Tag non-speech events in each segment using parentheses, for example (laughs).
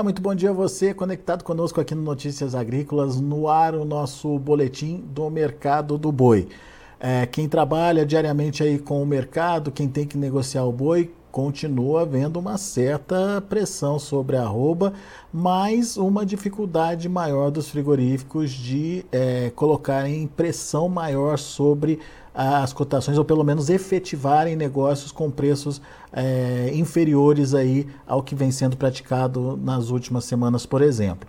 Olá, muito bom dia a você conectado conosco aqui no Notícias Agrícolas, no ar o nosso boletim do mercado do boi. É, quem trabalha diariamente aí com o mercado, quem tem que negociar o boi, continua havendo uma certa pressão sobre a arroba, mas uma dificuldade maior dos frigoríficos de é, colocarem pressão maior sobre as cotações, ou pelo menos efetivarem negócios com preços é, inferiores aí ao que vem sendo praticado nas últimas semanas, por exemplo.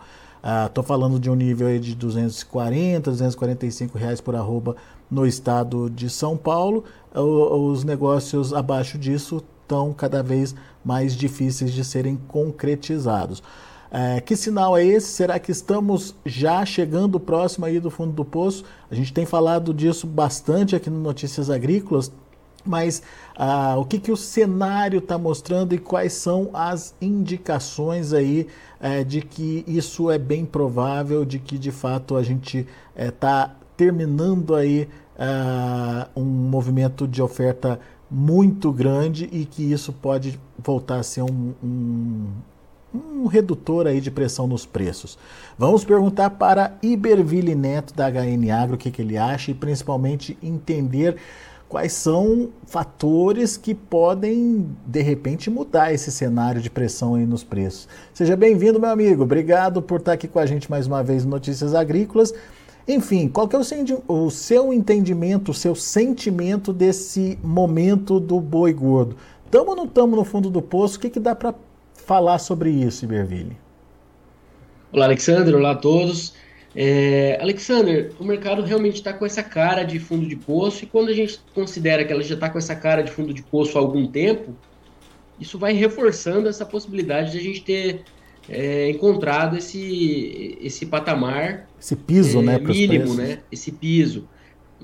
Estou ah, falando de um nível aí de 240, 245 reais por arroba no estado de São Paulo. Os negócios abaixo disso estão cada vez mais difíceis de serem concretizados. É, que sinal é esse? Será que estamos já chegando próximo aí do fundo do poço? A gente tem falado disso bastante aqui no Notícias Agrícolas, mas ah, o que, que o cenário está mostrando e quais são as indicações aí é, de que isso é bem provável, de que de fato a gente está é, terminando aí ah, um movimento de oferta muito grande e que isso pode voltar a ser um, um, um redutor aí de pressão nos preços. Vamos perguntar para Iberville Neto da HN Agro o que, que ele acha e principalmente entender quais são fatores que podem de repente mudar esse cenário de pressão aí nos preços. Seja bem-vindo, meu amigo. Obrigado por estar aqui com a gente mais uma vez no Notícias Agrícolas. Enfim, qual que é o, seu entendimento, o seu sentimento desse momento do boi gordo? Estamos ou não estamos no fundo do poço? O que, que dá para falar sobre isso, Iberville? Olá, Alexander. Olá a todos. É, Alexander, o mercado realmente está com essa cara de fundo de poço e quando a gente considera que ela já está com essa cara de fundo de poço há algum tempo, isso vai reforçando essa possibilidade de a gente ter é, encontrado esse, esse patamar. Esse piso, é, né? Mínimo, né? Esse piso.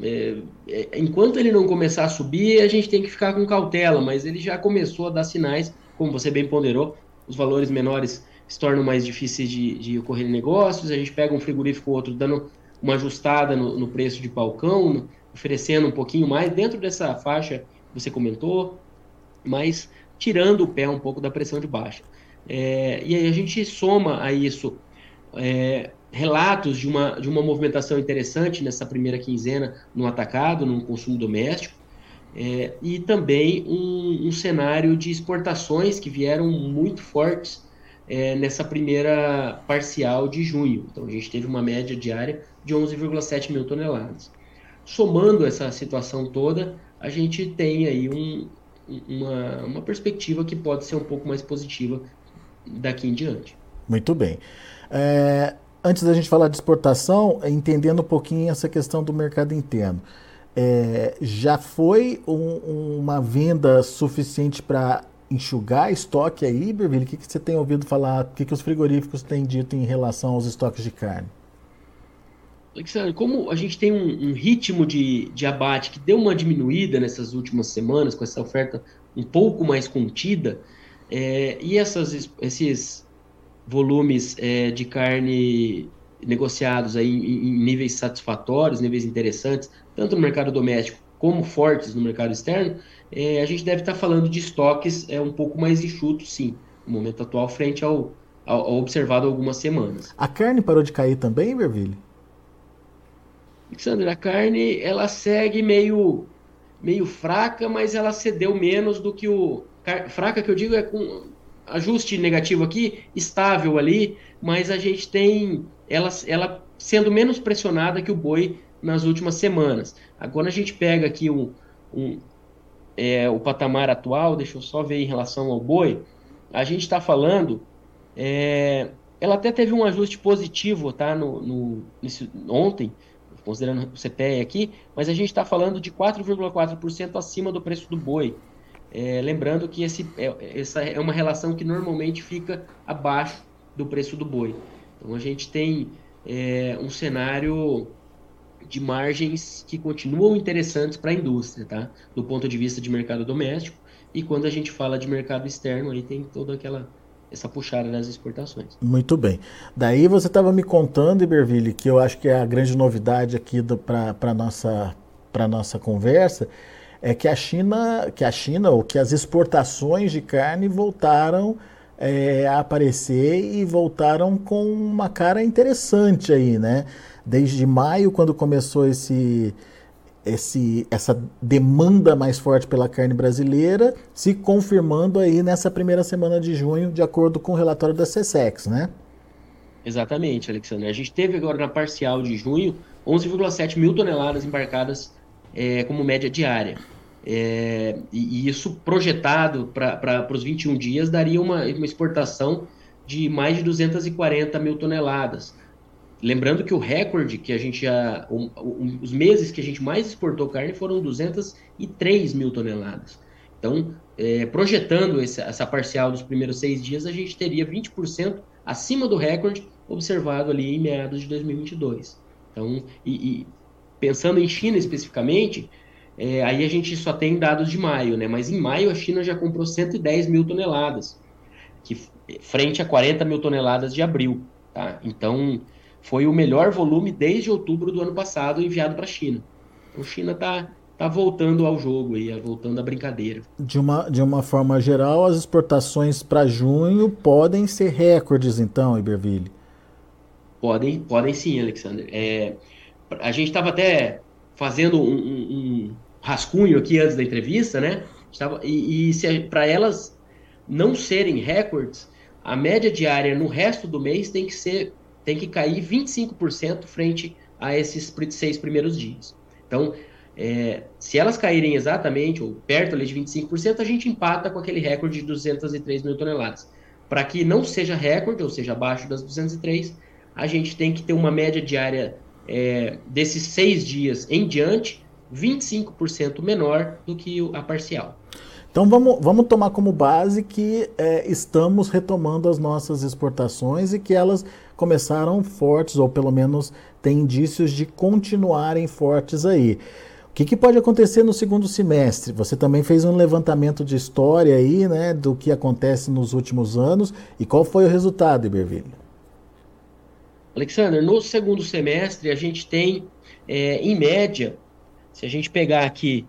É, é, enquanto ele não começar a subir, a gente tem que ficar com cautela, mas ele já começou a dar sinais, como você bem ponderou, os valores menores se tornam mais difíceis de, de ocorrer negócios, a gente pega um frigorífico ou outro dando uma ajustada no, no preço de balcão, no, oferecendo um pouquinho mais dentro dessa faixa que você comentou, mas tirando o pé um pouco da pressão de baixa. É, e aí a gente soma a isso é, relatos de uma, de uma movimentação interessante nessa primeira quinzena no atacado, no consumo doméstico, é, e também um, um, cenário de exportações que vieram muito fortes é, nessa primeira parcial de junho. Então a gente teve uma média diária de 11,7 mil toneladas. Somando essa situação toda, a gente tem aí um, uma, uma perspectiva que pode ser um pouco mais positiva daqui em diante. Muito bem. É, antes da gente falar de exportação, entendendo um pouquinho essa questão do mercado interno. É, já foi um, uma venda suficiente para enxugar estoque aí, Berville? O que, que você tem ouvido falar? O que, que os frigoríficos têm dito em relação aos estoques de carne? Alexandre, como a gente tem um, um, ritmo de, de abate que deu uma diminuída nessas últimas semanas, com essa oferta um pouco mais contida, é, e essas, esses volumes é, de carne negociados aí em, em, níveis satisfatórios, níveis interessantes, tanto no mercado doméstico como fortes no mercado externo, é, a gente deve estar falando de estoques é, um pouco mais enxutos, sim, no momento atual, frente ao, ao, ao observado algumas semanas. A carne parou de cair também, Verville? Alexandre, a carne ela segue meio, meio fraca, mas ela cedeu menos do que o, fraca que eu digo é com ajuste negativo aqui, estável ali, mas a gente tem ela, ela sendo menos pressionada que o boi nas últimas semanas. Agora a gente pega aqui um, um é, o patamar atual, deixa eu só ver em relação ao boi, a gente está falando, é, ela até teve um ajuste positivo, tá, no, no nesse, ontem, considerando o CPE aqui, mas a gente está falando de 4,4% acima do preço do boi. É, lembrando que esse, é, essa é uma relação que normalmente fica abaixo do preço do boi. Então a gente tem é, um cenário de margens que continuam interessantes para a indústria, tá? Do ponto de vista de mercado doméstico. E quando a gente fala de mercado externo, aí tem toda aquela essa puxada das exportações. Muito bem. Daí você estava me contando, Iberville, que eu acho que é a grande novidade aqui para a nossa, nossa conversa, é que a China, que a China ou que as exportações de carne voltaram é, a aparecer e voltaram com uma cara interessante aí, né? Desde maio, quando começou esse, esse, essa demanda mais forte pela carne brasileira, se confirmando aí nessa primeira semana de junho, de acordo com o relatório da CSEX, né? Exatamente, Alexandre. A gente teve agora na parcial de junho 11,7 mil toneladas embarcadas é, como média diária. É, e, e, isso projetado para os 21 dias daria uma, uma exportação de mais de 240 mil toneladas. Lembrando que o recorde que a gente já. Os meses que a gente mais exportou carne foram 203 mil toneladas. Então, é, projetando essa, essa parcial dos primeiros seis dias, a gente teria 20% acima do recorde observado ali em meados de 2022. Então, e, e pensando em China especificamente, é, aí a gente só tem dados de maio, né? Mas em maio a China já comprou 110 mil toneladas, que frente a 40 mil toneladas de abril, tá? Então foi o melhor volume desde outubro do ano passado enviado para a China. Então China está tá voltando ao jogo aí, voltando à brincadeira. De uma, de uma forma geral, as exportações para junho podem ser recordes, então, Iberville? Podem, podem sim, Alexander. É, a gente estava até fazendo um, um, um, rascunho aqui antes da entrevista, né? Estava, e, e para elas não serem recordes, a média diária no resto do mês tem que ser tem que cair 25% frente a esses seis primeiros dias. Então, é, se elas caírem exatamente, ou perto ali de 25%, a gente empata com aquele recorde de 203 mil toneladas. Para que não seja recorde, ou seja, abaixo das 203, a gente tem que ter uma média diária é, desses seis dias em diante 25% menor do que a parcial. Então vamos, vamos tomar como base que é, estamos retomando as nossas exportações e que elas começaram fortes, ou pelo menos tem indícios de continuarem fortes aí que, que pode acontecer no segundo semestre? Você também fez um levantamento de história aí, né, do que acontece nos últimos anos e qual foi o resultado, Iberville? Alexander, no segundo semestre a gente tem, é, em média, se a gente pegar aqui,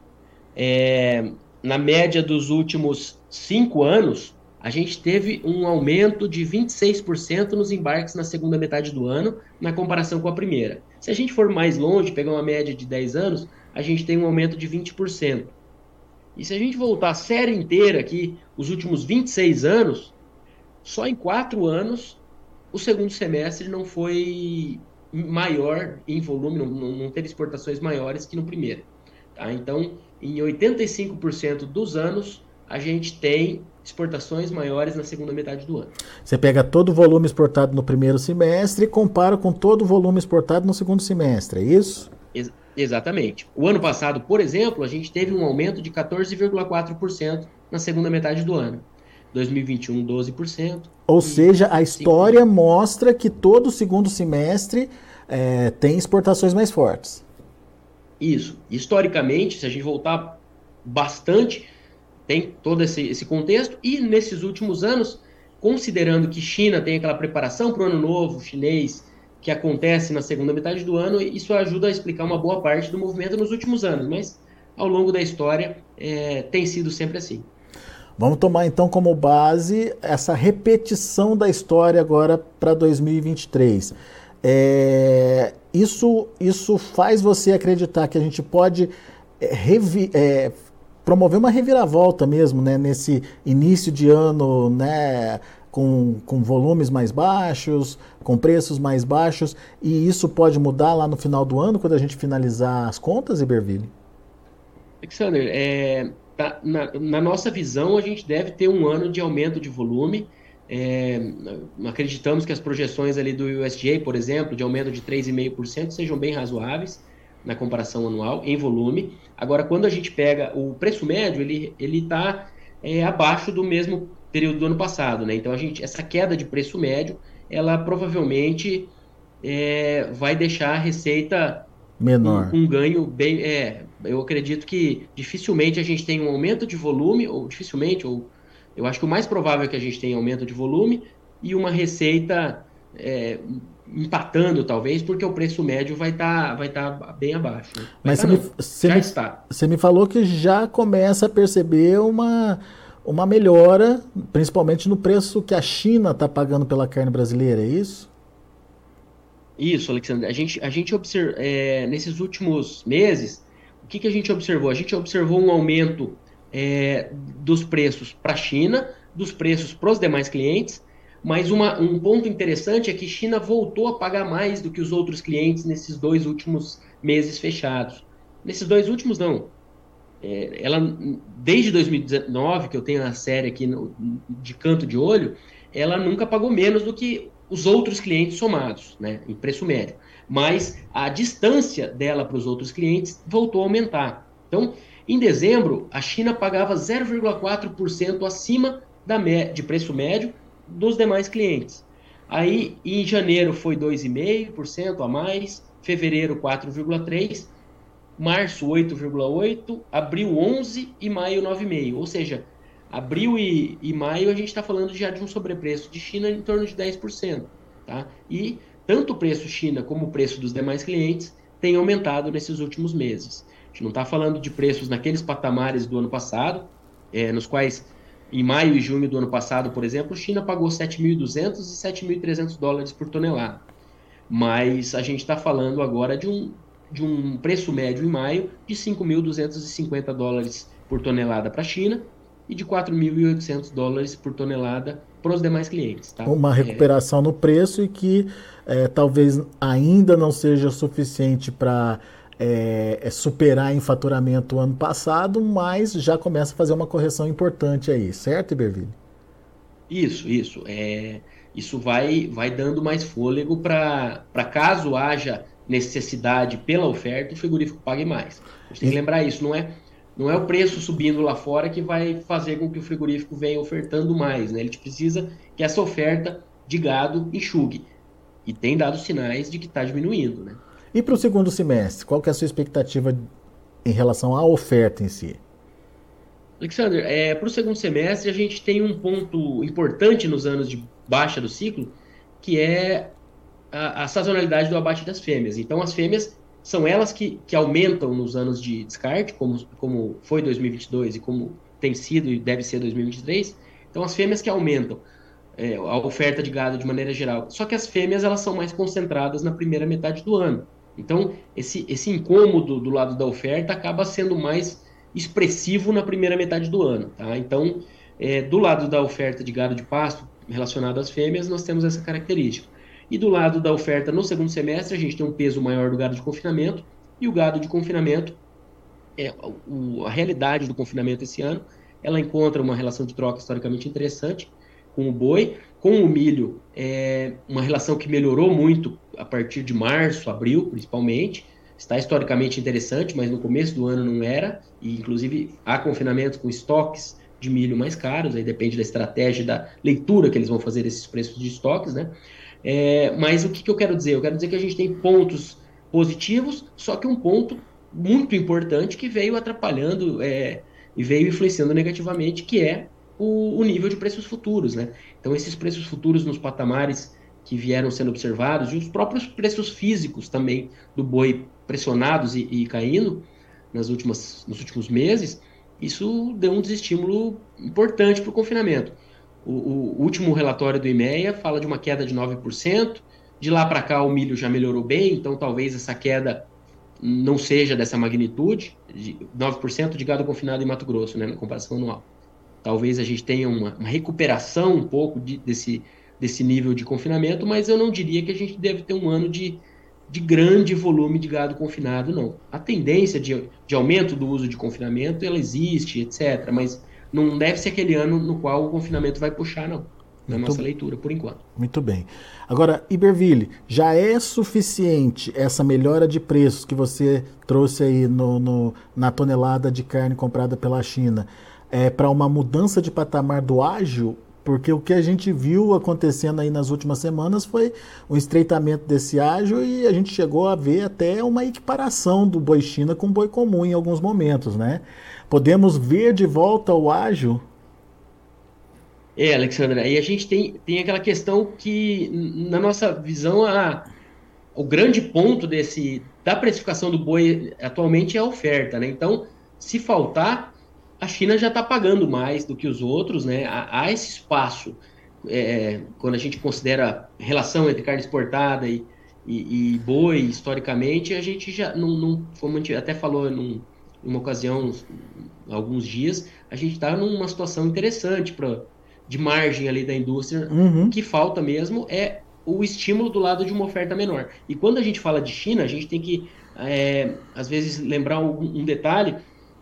é, na média dos últimos cinco anos, a gente teve um aumento de 26% nos embarques na segunda metade do ano, na comparação com a primeira. Se a gente for mais longe, pegar uma média de 10 anos, a gente tem um aumento de 20%. E se a gente voltar a série inteira aqui, os últimos 26 anos, só em quatro anos o segundo semestre não foi maior em volume, não, não teve exportações maiores que no primeiro. Tá? Então, em 85% dos anos, a gente tem exportações maiores na segunda metade do ano. Você pega todo o volume exportado no primeiro semestre e compara com todo o volume exportado no segundo semestre, é isso? Ex exatamente. O ano passado, por exemplo, a gente teve um aumento de 14,4% na segunda metade do ano. 2021, 12%. Ou seja, a história 5%. mostra que todo o segundo semestre é, tem exportações mais fortes. Isso. Historicamente, se a gente voltar bastante, tem todo esse, esse contexto. E nesses últimos anos, considerando que China tem aquela preparação para o ano novo chinês que acontece na segunda metade do ano, isso ajuda a explicar uma boa parte do movimento nos últimos anos, mas ao longo da história é, tem sido sempre assim. Vamos tomar então como base essa repetição da história agora para 2023. É, isso, isso faz você acreditar que a gente pode é, é, promover uma reviravolta mesmo, né, nesse início de ano, né, com, com volumes mais baixos, com preços mais baixos, e isso pode mudar lá no final do ano, quando a gente finalizar as contas, Iberville? Alexander, é, tá, na, na, nossa visão, a gente deve ter um ano de aumento de volume. É, acreditamos que as projeções ali do USDA, por exemplo, de aumento de 3,5% sejam bem razoáveis na comparação anual em volume. Agora, quando a gente pega o preço médio, ele ele está é, abaixo do mesmo período do ano passado, né? Então a gente essa queda de preço médio, ela provavelmente é, vai deixar a receita menor, com um, um ganho bem, é, eu acredito que dificilmente a gente tem um aumento de volume ou dificilmente ou eu acho que o mais provável é que a gente tenha aumento de volume e uma receita é, empatando, talvez, porque o preço médio vai estar tá, vai tá bem abaixo. Mas tá, você, me, você, me, você me falou que já começa a perceber uma, uma melhora, principalmente no preço que a China está pagando pela carne brasileira, é isso? Isso, Alexandre. A gente, a gente observa, é, nesses últimos meses, o que, que a gente observou? A gente observou um aumento é, dos preços para a China, dos preços para os demais clientes, mas uma, um ponto interessante é que China voltou a pagar mais do que os outros clientes nesses dois últimos meses fechados. Nesses dois últimos, não. É, ela, desde 2019, que eu tenho a série aqui no, de canto de olho, ela nunca pagou menos do que os outros clientes somados, né, em preço médio. Mas a distância dela para os outros clientes voltou a aumentar. Então, em dezembro, a China pagava 0,4% acima da de preço médio dos demais clientes. Aí, em janeiro foi 2,5% a mais, fevereiro 4,3%, março 8,8%, abril 11% e maio 9,5%. Ou seja, abril e, e maio a gente está falando já de um sobrepreço de China em torno de 10%. Tá? E tanto o preço China como o preço dos demais clientes tem aumentado nesses últimos meses. A gente não está falando de preços naqueles patamares do ano passado, é, nos quais em maio e junho do ano passado, por exemplo, a China pagou 7.200 e 7.300 dólares por tonelada. Mas a gente está falando agora de um, de um preço médio em maio de 5.250 dólares por tonelada para a China e de 4.800 dólares por tonelada para os demais clientes. Tá? Uma recuperação é... no preço e que é, talvez ainda não seja suficiente para é, é, superar em faturamento o ano passado, mas já começa a fazer uma correção importante aí, certo, Iberville? Isso, isso. É, isso vai, vai dando mais fôlego para caso haja necessidade pela oferta, o frigorífico pague mais. A gente tem que lembrar isso, não é, não é o preço subindo lá fora que vai fazer com que o frigorífico venha ofertando mais. Né? Ele precisa que essa oferta de gado enxugue. E tem dado sinais de que está diminuindo. Né? E para o segundo semestre, qual que é a sua expectativa em relação à oferta em si? Alexander, é, para o segundo semestre a gente tem um ponto importante nos anos de baixa do ciclo, que é a, a sazonalidade do abate das fêmeas. Então as fêmeas são elas que, que aumentam nos anos de descarte, como, como foi 2022 e como tem sido e deve ser 2023. Então as fêmeas que aumentam é, a oferta de gado de maneira geral. Só que as fêmeas elas são mais concentradas na primeira metade do ano. Então, esse, esse incômodo do lado da oferta acaba sendo mais expressivo na primeira metade do ano. Tá? Então, é, do lado da oferta de gado de pasto relacionado às fêmeas, nós temos essa característica. E do lado da oferta no segundo semestre, a gente tem um peso maior do gado de confinamento, e o gado de confinamento, é, o, a realidade do confinamento esse ano, ela encontra uma relação de troca historicamente interessante com o boi, com o milho, é uma relação que melhorou muito a partir de março, abril, principalmente. Está historicamente interessante, mas no começo do ano não era. E, inclusive, há confinamentos com estoques de milho mais caros, aí depende da estratégia, da leitura que eles vão fazer desses preços de estoques, né? É, mas o que, que eu quero dizer? Eu quero dizer que a gente tem pontos positivos, só que um ponto muito importante que veio atrapalhando é, e veio influenciando negativamente, que é o, o nível de preços futuros, né? Então, esses preços futuros nos patamares que vieram sendo observados, e os próprios preços físicos também do boi pressionados e, e caindo nas últimas, nos últimos meses, isso deu um desestímulo importante para o confinamento. O, último relatório do IMEA fala de uma queda de 9%, de lá para cá o milho já melhorou bem, então talvez essa queda não seja dessa magnitude, de 9% de gado confinado em Mato Grosso, né, na comparação anual. Talvez a gente tenha uma, uma recuperação um pouco de, desse, desse nível de confinamento, mas eu não diria que a gente deve ter um ano de, de grande volume de gado confinado, não. A tendência de, de aumento do uso de confinamento, ela existe, etc., mas não deve ser aquele ano no qual o confinamento vai puxar, não. Na Muito nossa leitura, por enquanto. Muito bem. Agora, Iberville, já é suficiente essa melhora de preços que você trouxe aí no, no na tonelada de carne comprada pela China é, para uma mudança de patamar do ágil, porque o que a gente viu acontecendo aí nas últimas semanas foi o estreitamento desse ágil e a gente chegou a ver até uma equiparação do boi China com o boi comum em alguns momentos, né? Podemos ver de volta o ágil? É, Alexandra, aí a gente tem, tem aquela questão que, na nossa visão, a, o grande ponto desse da precificação do boi atualmente é a oferta, né? Então, se faltar, a China já está pagando mais do que os outros, né? Há, há esse espaço é, quando a gente considera relação entre carne exportada e, e, e boi, historicamente, a gente já não, não como a gente até falou num, numa ocasião, alguns dias, a gente está numa situação interessante para de margem ali da indústria. Uhum. O que falta mesmo é o estímulo do lado de uma oferta menor. E quando a gente fala de China, a gente tem que, é, às vezes, lembrar um, um detalhe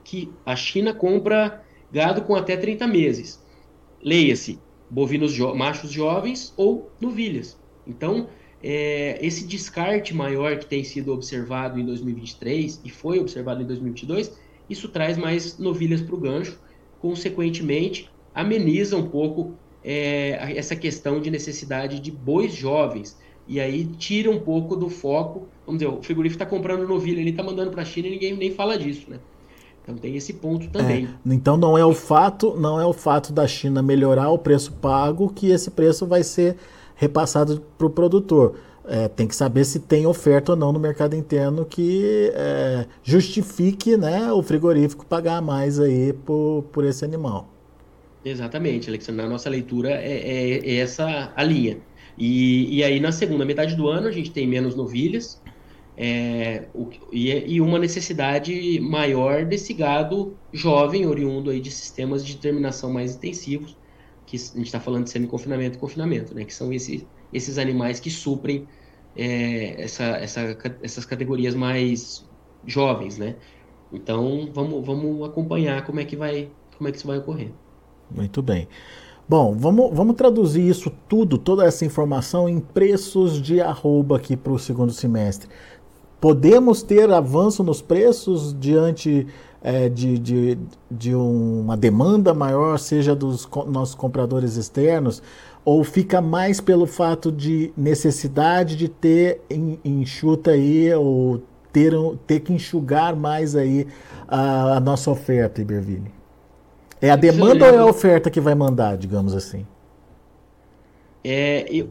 que a China compra gado com até 30 meses. Leia-se, bovinos jo machos jovens ou novilhas. Então, é, esse descarte maior que tem sido observado em 2023 e foi observado em 2022, isso traz mais novilhas para o gancho, consequentemente ameniza um pouco é, essa questão de necessidade de bois jovens. E aí tira um pouco do foco. Vamos dizer, o frigorífico está comprando novilha, ele está mandando para a China e ninguém nem fala disso, né? Então tem esse ponto também. É, então não é o fato, não é o fato da China melhorar o preço pago que esse preço vai ser repassado para o produtor. É, tem que saber se tem oferta ou não no mercado interno que é, justifique né, o frigorífico pagar mais aí por, por esse animal. Exatamente, Alexandre. Na nossa leitura é, é, é essa a linha. E, e aí na segunda metade do ano a gente tem menos novilhas, é, o, e, e, uma necessidade maior desse gado jovem, oriundo aí de sistemas de terminação mais intensivos, que a gente está falando de semi-confinamento e confinamento, né, que são esse, esses animais que suprem é, essa, essa, essas categorias mais jovens, né? Então vamos, vamos acompanhar como é que vai como é que isso vai ocorrer. Muito bem. Bom, vamos, vamos traduzir isso tudo, toda essa informação em preços de arroba aqui para o segundo semestre. Podemos ter avanço nos preços diante é, de, de, de, uma demanda maior, seja dos nossos compradores externos, ou fica mais pelo fato de necessidade de ter enxuta aí, ou ter, ter que enxugar mais aí a, a nossa oferta, Iberville? É a demanda ou é a oferta que vai mandar, digamos assim? É, eu,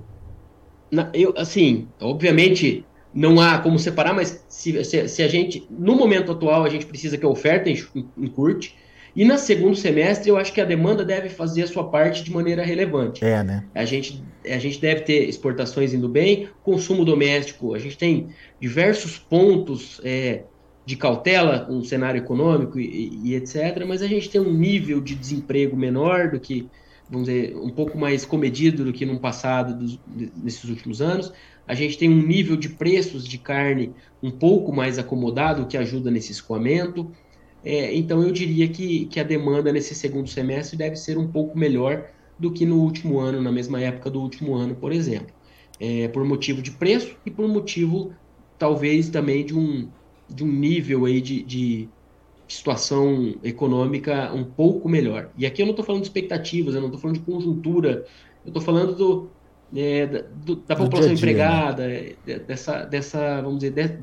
na, eu assim, obviamente não há como separar, mas se, se, se, a gente, no momento atual, a gente precisa que a oferta encurte, e no segundo semestre eu acho que a demanda deve fazer a sua parte de maneira relevante. É, né? A gente, a gente deve ter exportações indo bem, consumo doméstico, a gente tem diversos pontos é, de cautela com o cenário econômico e, e, etc., mas a gente tem um nível de desemprego menor do que, vamos dizer, um pouco mais comedido do que no passado, dos, nesses últimos anos. A gente tem um nível de preços de carne um pouco mais acomodado, o que ajuda nesse escoamento. É, então, eu diria que, que a demanda nesse segundo semestre deve ser um pouco melhor do que no último ano, na mesma época do último ano, por exemplo. É, por motivo de preço e por motivo, talvez, também de um, de um nível aí de, de situação econômica um pouco melhor. E aqui eu não estou falando de expectativas, eu não estou falando de conjuntura, eu estou falando do, é, da, do, da população dia -dia, empregada, né? Dessa, dessa, vamos dizer, de,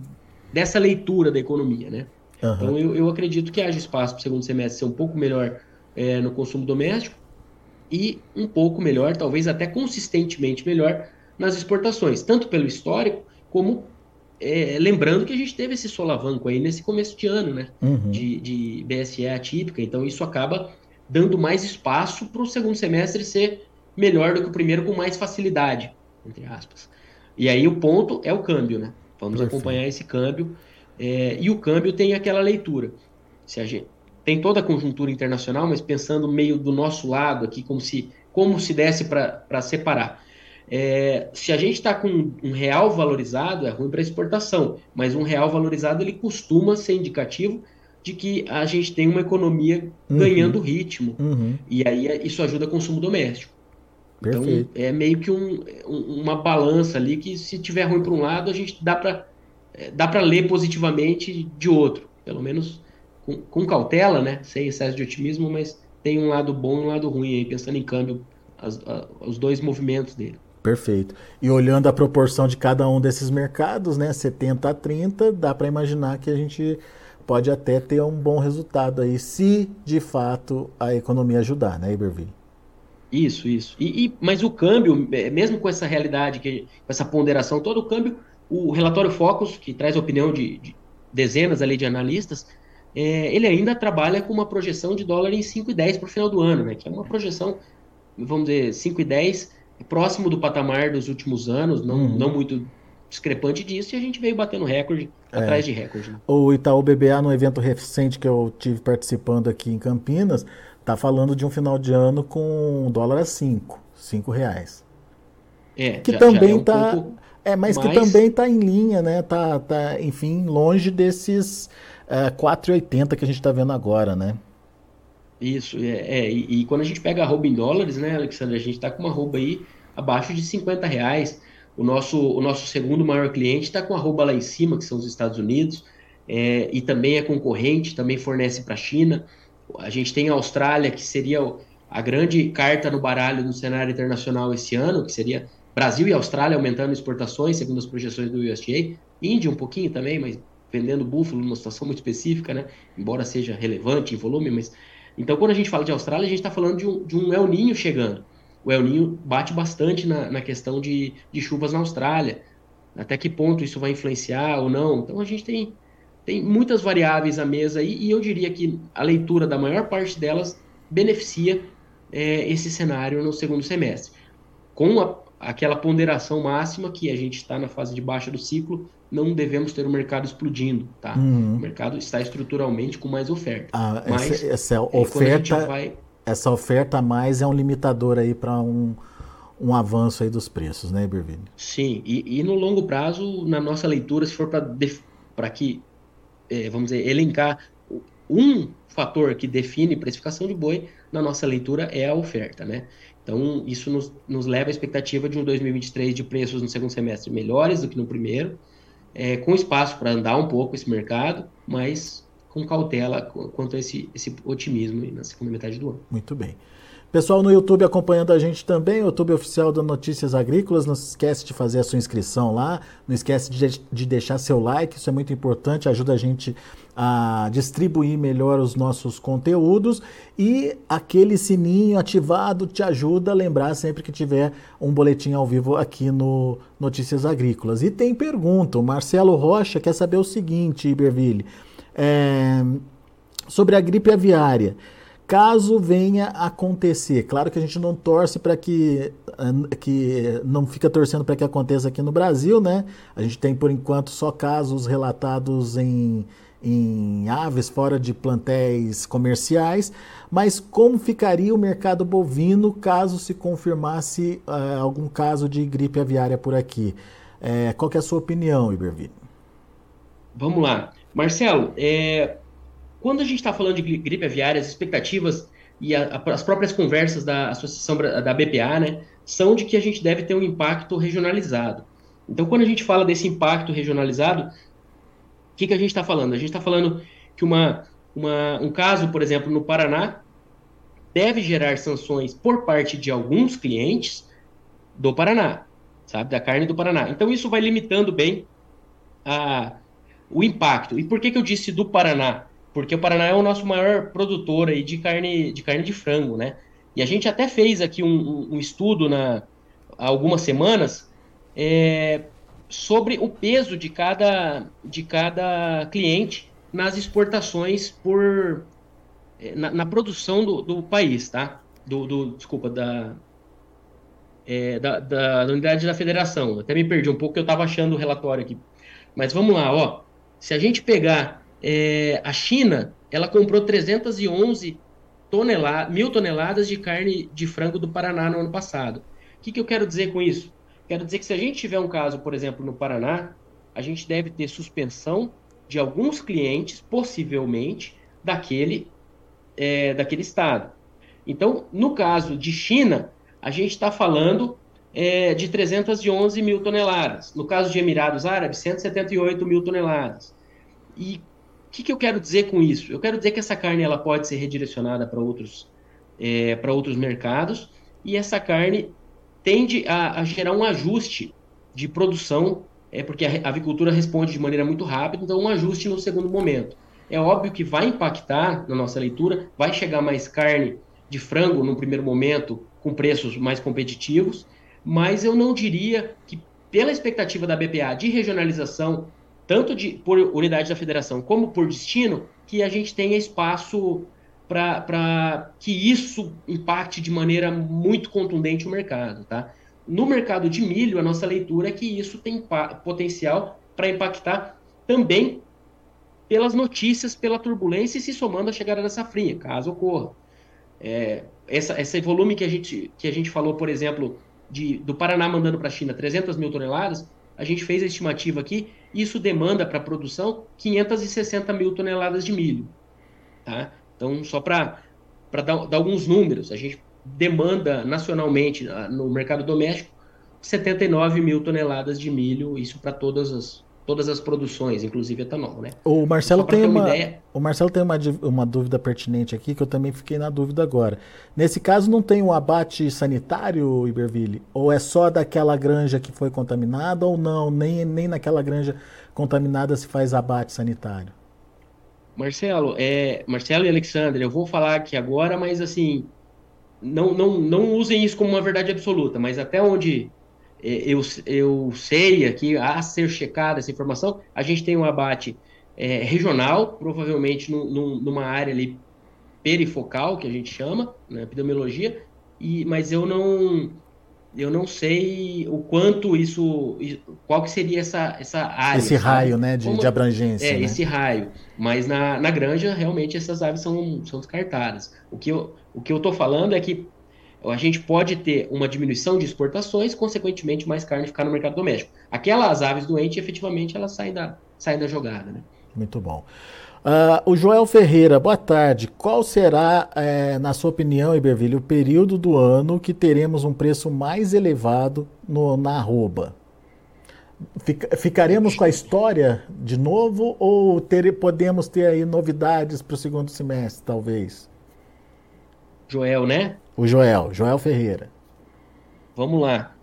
dessa leitura da economia, né? Uhum. Então eu, eu acredito que haja espaço para o segundo semestre ser um pouco melhor é, no consumo doméstico e um pouco melhor, talvez até consistentemente melhor nas exportações, tanto pelo histórico como é, lembrando que a gente teve esse solavanco aí nesse começo de ano, né? Uhum. De, de BSE atípica, então isso acaba dando mais espaço para o segundo semestre ser melhor do que o primeiro com mais facilidade, entre aspas. E aí o ponto é o câmbio, né? Vamos Perfeito. acompanhar esse câmbio. É, e o câmbio tem aquela leitura. Se a gente tem toda a conjuntura internacional, mas pensando meio do nosso lado aqui, como se como se desse para separar. É, se a gente está com um real valorizado, é ruim para exportação, mas um real valorizado ele costuma ser indicativo de que a gente tem uma economia uhum. ganhando ritmo. Uhum. E aí isso ajuda o consumo doméstico. Então, Perfeito. Então é meio que um, uma balança ali que se tiver ruim para um lado, a gente dá para é, dá para ler positivamente de outro, pelo menos com, com, cautela, né? Sem excesso de otimismo, mas tem um lado bom e um lado ruim aí, pensando em câmbio, as, a, os dois movimentos dele. Perfeito. E olhando a proporção de cada um desses mercados, né, 70 a 30, dá para imaginar que a gente pode até ter um bom resultado aí, se de fato a economia ajudar, né, Iberville? Isso, isso. E, e, mas o câmbio, é, mesmo com essa realidade, que, com essa ponderação todo o câmbio, o relatório Focus, que traz a opinião de, de dezenas ali de analistas, é, ele ainda trabalha com uma projeção de dólar em 5,10 para o final do ano, né? Que é uma projeção, vamos dizer, 5,10 próximo do patamar dos últimos anos, não, uhum. não muito discrepante disso, e a gente veio batendo recorde é. atrás de recorde. Né? O Itaú BBA, no evento recente que eu tive participando aqui em Campinas, tá falando de um final de ano com dólar a 5, 5 reais. É, que já, também já é um tá. Pouco é, mas, mas, que também está em linha, né? Tá, tá, enfim, longe desses é, 4,80 que a gente está vendo agora, né? Isso, é, é e, e, quando a gente pega a rouba em dólares, né, Alexandre, a gente está com uma rouba aí abaixo de 50 reais. O nosso, o nosso segundo maior cliente está com a rouba lá em cima, que são os Estados Unidos, é, e também é concorrente, também fornece para a China. A gente tem a Austrália, que seria a grande carta no baralho no cenário internacional esse ano, que seria Brasil e Austrália aumentando exportações, segundo as projeções do USDA. Índia um pouquinho também, mas vendendo búfalo numa situação muito específica, né? Embora seja relevante em volume, mas... Então, quando a gente fala de Austrália, a gente está falando de um, de um El Ninho chegando. O El Ninho bate bastante na, na questão de, de chuvas na Austrália. Até que ponto isso vai influenciar ou não. Então, a gente tem, tem muitas variáveis à mesa aí, e eu diria que a leitura da maior parte delas beneficia é, esse cenário no segundo semestre. Com a aquela ponderação máxima que a gente está na fase de baixa do ciclo, não devemos ter o mercado explodindo, tá? Uhum. O mercado está estruturalmente com mais oferta. Ah, Mas, essa, essa é, oferta, vai... essa oferta a mais é um limitador aí para um, um avanço aí dos preços, né, Iberville? Sim, e, e, no longo prazo, na nossa leitura, se for para que, vamos dizer, elencar um fator que define precificação de boi, na nossa leitura é a oferta, né? Então, isso nos, nos leva à expectativa de um 2023 de preços no segundo semestre melhores do que no primeiro, é, com espaço para andar um pouco esse mercado, mas com cautela quanto a esse, esse otimismo na segunda metade do ano. Muito bem. Pessoal no YouTube acompanhando a gente também, YouTube oficial da Notícias Agrícolas, não esquece de fazer a sua inscrição lá, não esquece de, de deixar seu like, isso é muito importante, ajuda a gente a distribuir melhor os nossos conteúdos. E aquele sininho ativado te ajuda a lembrar sempre que tiver um boletim ao vivo aqui no Notícias Agrícolas. E tem pergunta, o Marcelo Rocha quer saber o seguinte, Iberville, é, sobre a gripe aviária caso venha a acontecer. Claro que a gente não torce para que, eh, que não fica torcendo para que aconteça aqui no Brasil, né? A gente tem por enquanto só casos relatados em, em aves fora de plantéis comerciais, mas como ficaria o mercado bovino caso se confirmasse uh, algum caso de gripe aviária por aqui? É, qual é a sua opinião, Iberville? Vamos lá. Marcelo, é, quando a gente está falando de gripe aviária, as expectativas e a, a, as próprias conversas da associação da BPA, né, são de que a gente deve ter um impacto regionalizado. Então, quando a gente fala desse impacto regionalizado, o que, que a gente está falando? A gente está falando que uma, uma, um caso, por exemplo, no Paraná, deve gerar sanções por parte de alguns clientes do Paraná, sabe, da carne do Paraná. Então, isso vai limitando bem a, o impacto. E por que, que eu disse do Paraná? Porque o Paraná é o nosso maior produtor aí de carne de carne de frango, né? E a gente até fez aqui um, um estudo na há algumas semanas é, sobre o peso de cada de cada cliente nas exportações por é, na, na produção do, do, país, tá? Do, do desculpa da, é, da, da, da unidade da federação. Até me perdi um pouco, eu estava achando o relatório aqui. Mas vamos lá, ó. Se a gente pegar é, a China ela comprou 311 toneladas, mil toneladas de carne de frango do Paraná no ano passado. O que, que eu quero dizer com isso? Quero dizer que se a gente tiver um caso, por exemplo, no Paraná, a gente deve ter suspensão de alguns clientes, possivelmente, daquele, é, daquele estado. Então, no caso de China, a gente está falando é, de 311 mil toneladas. No caso de Emirados Árabes, 178 mil toneladas. E que, que eu quero dizer com isso? Eu quero dizer que essa carne ela pode ser redirecionada para outros, é, outros mercados e essa carne tende a, a gerar um ajuste de produção, é porque a avicultura responde de maneira muito rápida, então um ajuste no segundo momento. É óbvio que vai impactar na nossa leitura, vai chegar mais carne de frango no primeiro momento com preços mais competitivos, mas eu não diria que pela expectativa da BPA de regionalização tanto de, por unidade da federação como por destino, que a gente tenha espaço para que isso impacte de maneira muito contundente o mercado. Tá? No mercado de milho, a nossa leitura é que isso tem potencial para impactar também pelas notícias, pela turbulência e se somando à chegada da safrinha, caso ocorra. É, essa, esse volume que a, gente, que a gente falou, por exemplo, de, do Paraná mandando para a China 300 mil toneladas, a gente fez a estimativa aqui, isso demanda para a produção 560 mil toneladas de milho. Tá? Então, só para dar, dar alguns números, a gente demanda nacionalmente no mercado doméstico 79 mil toneladas de milho, isso para todas as, todas as produções, inclusive etanol, né? O Marcelo tem uma, uma o Marcelo tem uma, uma dúvida pertinente aqui que eu também fiquei na dúvida agora. Nesse caso não tem um abate sanitário, Iberville? Ou é só daquela granja que foi contaminada ou não? Nem, nem naquela granja contaminada se faz abate sanitário? Marcelo, é, Marcelo e Alexandre, eu vou falar aqui agora, mas assim, não, não, não usem isso como uma verdade absoluta, mas até onde eu, eu sei aqui, a ser checada essa informação, a gente tem um abate é, regional, provavelmente no, no, numa área ali perifocal, que a gente chama, na né, epidemiologia, e, mas eu não eu não sei o quanto isso, qual que seria essa, essa área. Esse sabe? raio, né, de, Como, de abrangência. É, né? esse raio. Mas na, na granja, realmente, essas aves são, são descartadas. O que eu, o que eu tô falando é que a gente pode ter uma diminuição de exportações, consequentemente mais carne ficar no mercado doméstico. Aquelas aves doentes, efetivamente, elas saem da, saem da jogada. Né? Muito bom. Uh, o Joel Ferreira, boa tarde. Qual será, é, na sua opinião, Iberville, o período do ano que teremos um preço mais elevado no, na arroba? Fic, ficaremos com a história de novo ou ter, podemos ter aí novidades para o segundo semestre, talvez? Joel, né? O Joel, Joel Ferreira. Vamos lá.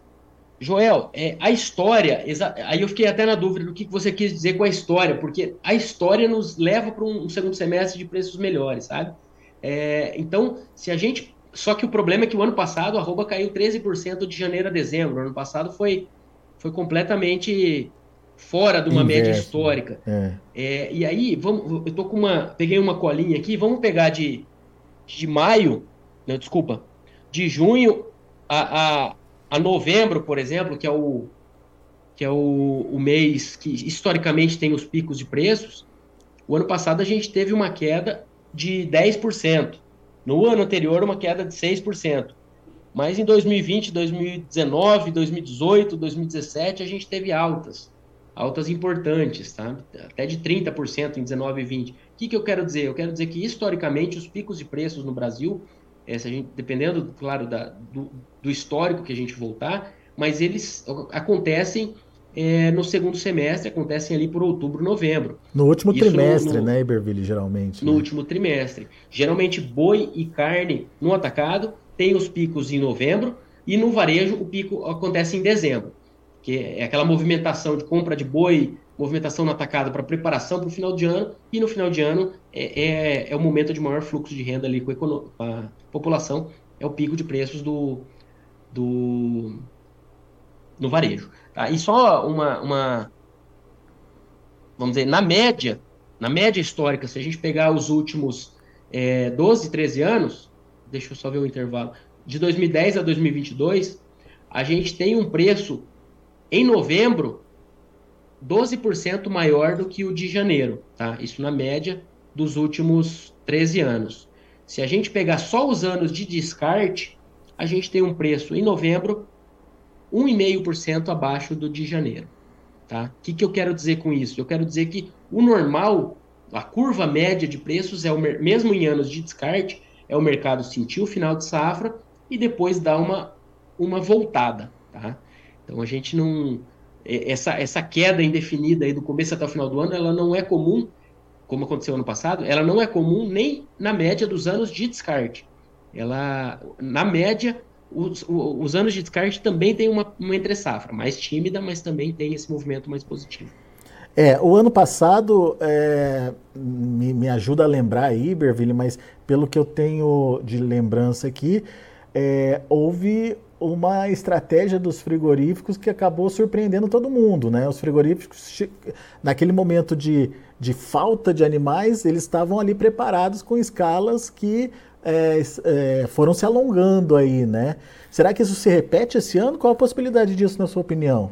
Joel, é, a história, aí eu fiquei até na dúvida do que você quis dizer com a história, porque a história nos leva para um, um, segundo semestre de preços melhores, sabe? É, então, se a gente. Só que o problema é que o ano passado a arroba caiu 13% de janeiro a dezembro. O ano passado foi, foi completamente fora de uma Inverso. média histórica. É. É, e aí, vamos, eu tô com uma. Peguei uma colinha aqui, vamos pegar de, de maio desculpa, de junho a, a, a, novembro, por exemplo, que é o que é o, o mês que historicamente tem os picos de preços, o ano passado a gente teve uma queda de 10%. No ano anterior, uma queda de 6%. Mas em 2020, 2019, 2018, 2017, a gente teve altas. Altas importantes, tá? Até de 30% em 19 e 20. O que, que eu quero dizer? Eu quero dizer que, historicamente, os picos de preços no Brasil é, se a gente, dependendo, claro, da, do, do, histórico que a gente voltar, mas eles acontecem é, no segundo semestre, acontecem ali por outubro, novembro. No último Isso trimestre, no, né, Iberville, geralmente. No né? último trimestre. Geralmente, boi e carne no atacado tem os picos em novembro e no varejo o pico acontece em dezembro, que é aquela movimentação de compra de boi, movimentação no atacado para preparação para o final de ano, e no final de ano é, é, é, o momento de maior fluxo de renda ali com a, população, é o pico de preços do, do no varejo. Tá? E só uma, uma, vamos dizer, na média, na média histórica, se a gente pegar os últimos é, 12, 13 anos, deixa eu só ver o intervalo, de 2010 a 2022, a gente tem um preço em novembro 12% maior do que o de janeiro, tá? Isso na média dos últimos 13 anos. Se a gente pegar só os anos de descarte, a gente tem um preço em novembro 1,5% abaixo do de janeiro. Tá? O que, que eu quero dizer com isso? Eu quero dizer que o normal, a curva média de preços, é o mesmo em anos de descarte, é o mercado sentir o final de safra e depois dar uma, uma voltada. Tá? Então a gente não essa, essa queda indefinida aí do começo até o final do ano, ela não é comum, como aconteceu ano passado, ela não é comum nem na média dos anos de descarte. Ela, na média, os, os anos de descarte também tem uma, uma entre safra, mais tímida, mas também tem esse movimento mais positivo. É, o ano passado, é, me, me ajuda a lembrar aí, Berville, mas pelo que eu tenho de lembrança aqui, é, houve uma estratégia dos frigoríficos que acabou surpreendendo todo mundo, né? Os frigoríficos, naquele momento de, de falta de animais, eles estavam ali preparados com escalas que é, é, foram se alongando aí, né? Será que isso se repete esse ano? Qual a possibilidade disso, na sua opinião?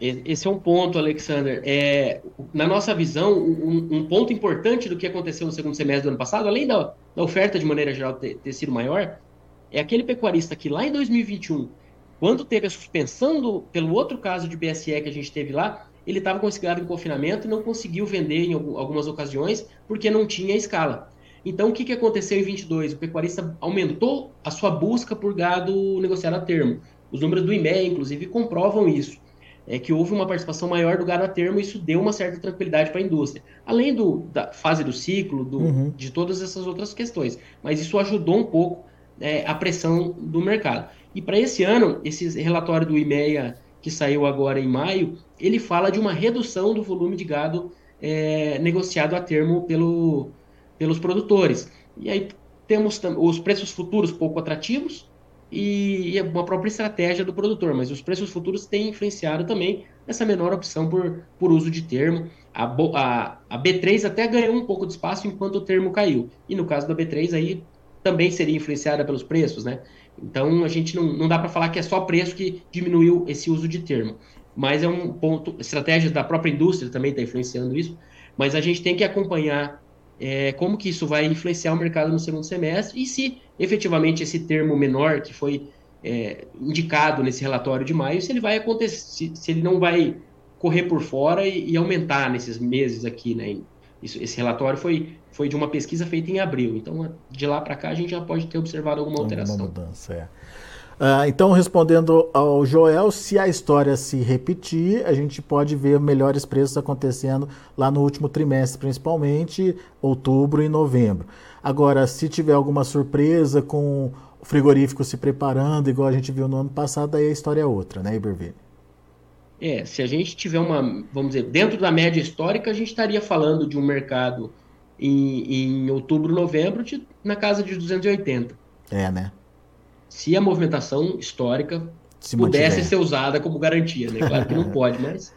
Esse é um ponto, Alexander. É, na nossa visão, um, um, ponto importante do que aconteceu no segundo semestre do ano passado, além da, da oferta de maneira geral ter, ter, sido maior, é aquele pecuarista que lá em 2021, quando teve a suspensão do, pelo outro caso de BSE que a gente teve lá, ele estava com esse gado em confinamento e não conseguiu vender em algumas ocasiões porque não tinha escala. Então, o que, que aconteceu em 22? O pecuarista aumentou a sua busca por gado negociado a termo. Os números do IMEA, inclusive, comprovam isso é que houve uma participação maior do gado a termo e isso deu uma certa tranquilidade para a indústria. Além do, da fase do ciclo, do, uhum. de todas essas outras questões. Mas isso ajudou um pouco é, a pressão do mercado. E para esse ano, esse relatório do IMEA, que saiu agora em maio, ele fala de uma redução do volume de gado é, negociado a termo pelo, pelos produtores. E aí temos os preços futuros pouco atrativos, e, e uma própria estratégia do produtor, mas os preços futuros têm influenciado também essa menor opção por, por uso de termo. A, a, a B3 até ganhou um pouco de espaço enquanto o termo caiu. E no caso da B3 aí também seria influenciada pelos preços, né? Então a gente não, não dá para falar que é só preço que diminuiu esse uso de termo. Mas é um ponto, estratégia da própria indústria também está influenciando isso. Mas a gente tem que acompanhar é, como que isso vai influenciar o mercado no segundo semestre e se efetivamente esse termo menor que foi é, indicado nesse relatório de maio, se ele vai acontecer, se, se ele não vai correr por fora e, e, aumentar nesses meses aqui, né? Isso, esse relatório foi, foi de uma pesquisa feita em abril, então de lá para cá a gente já pode ter observado alguma alteração. Alguma mudança, é. Uh, então, respondendo ao Joel, se a história se repetir, a gente pode ver melhores preços acontecendo lá no último trimestre, principalmente outubro e novembro. Agora, se tiver alguma surpresa com o frigorífico se preparando, igual a gente viu no ano passado, aí a história é outra, né, Iberville? É, se a gente tiver uma, vamos dizer, dentro da média histórica, a gente estaria falando de um mercado em, em outubro, novembro, de, na casa de 280. É, né? se a movimentação histórica se pudesse mantiver. ser usada como garantia, né? Claro que não (laughs) pode, mas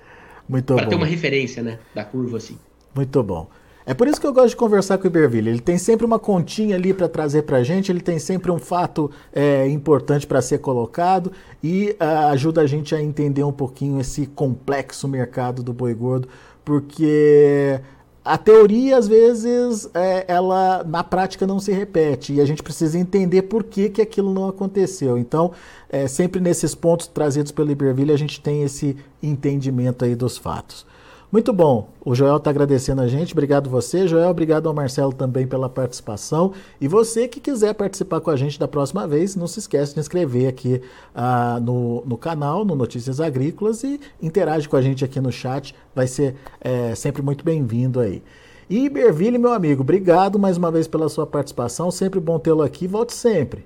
para ter uma referência, né, da curva assim. Muito bom. É por isso que eu gosto de conversar com o Iberville. Ele tem sempre uma continha ali para trazer para a gente, ele tem sempre um fato é, importante para ser colocado e uh, ajuda a gente a entender um pouquinho esse complexo mercado do boi gordo, porque a teoria, às vezes, é, ela na prática não se repete e a gente precisa entender por que, que aquilo não aconteceu. Então, é, sempre nesses pontos trazidos pelo Iberville, a gente tem esse entendimento aí dos fatos. Muito bom. O Joel está agradecendo a gente. Obrigado você, Joel. Obrigado ao Marcelo também pela participação. E você que quiser participar com a gente da próxima vez, não se esqueça de inscrever aqui uh, no, no canal, no Notícias Agrícolas e interage com a gente aqui no chat. Vai ser é, sempre muito bem-vindo aí. E Iberville, meu amigo, obrigado mais uma vez pela sua participação. Sempre bom tê-lo aqui. Volte sempre.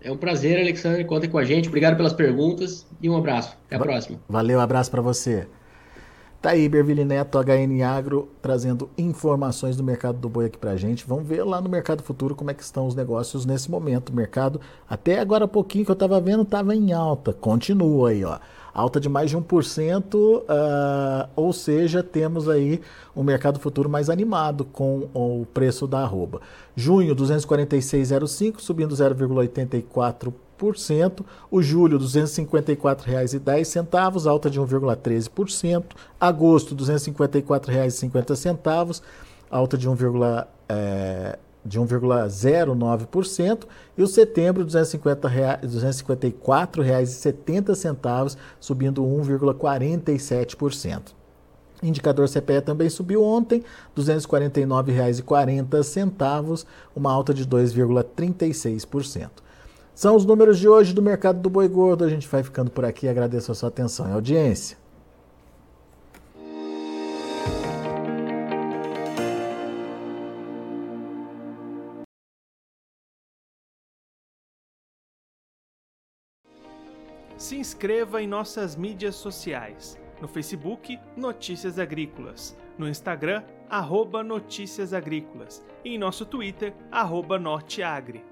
É um prazer, Alexandre. Contem com a gente. Obrigado pelas perguntas e um abraço. Até a próxima. Valeu, abraço para você. Tá aí, Berville Neto, HN Agro, trazendo informações do mercado do boi aqui pra gente. Vamos ver lá no mercado futuro como é que estão os negócios nesse momento. O mercado, até agora pouquinho que eu tava vendo, tava em alta. Continua aí, ó. Alta de mais de 1%, uh, ah, ou seja, temos aí um mercado futuro mais animado com o preço da arroba. Junho, 246,05, subindo 0,84%. O julho, R$ 254,10, alta de 1,13%. Agosto, R$ 254,50, alta de 1, é, de 1,09%, e o setembro, R$ 254,70, subindo 1,47%. Indicador CPE também subiu ontem, R$ 249,40, uma alta de 2,36%. São os números de hoje do mercado do boi gordo. A gente vai ficando por aqui. Agradeço a sua atenção e audiência. Se inscreva em nossas mídias sociais. No Facebook, Notícias Agrícolas. No Instagram, arroba Notícias Agrícolas. E em nosso Twitter, arroba Norteagri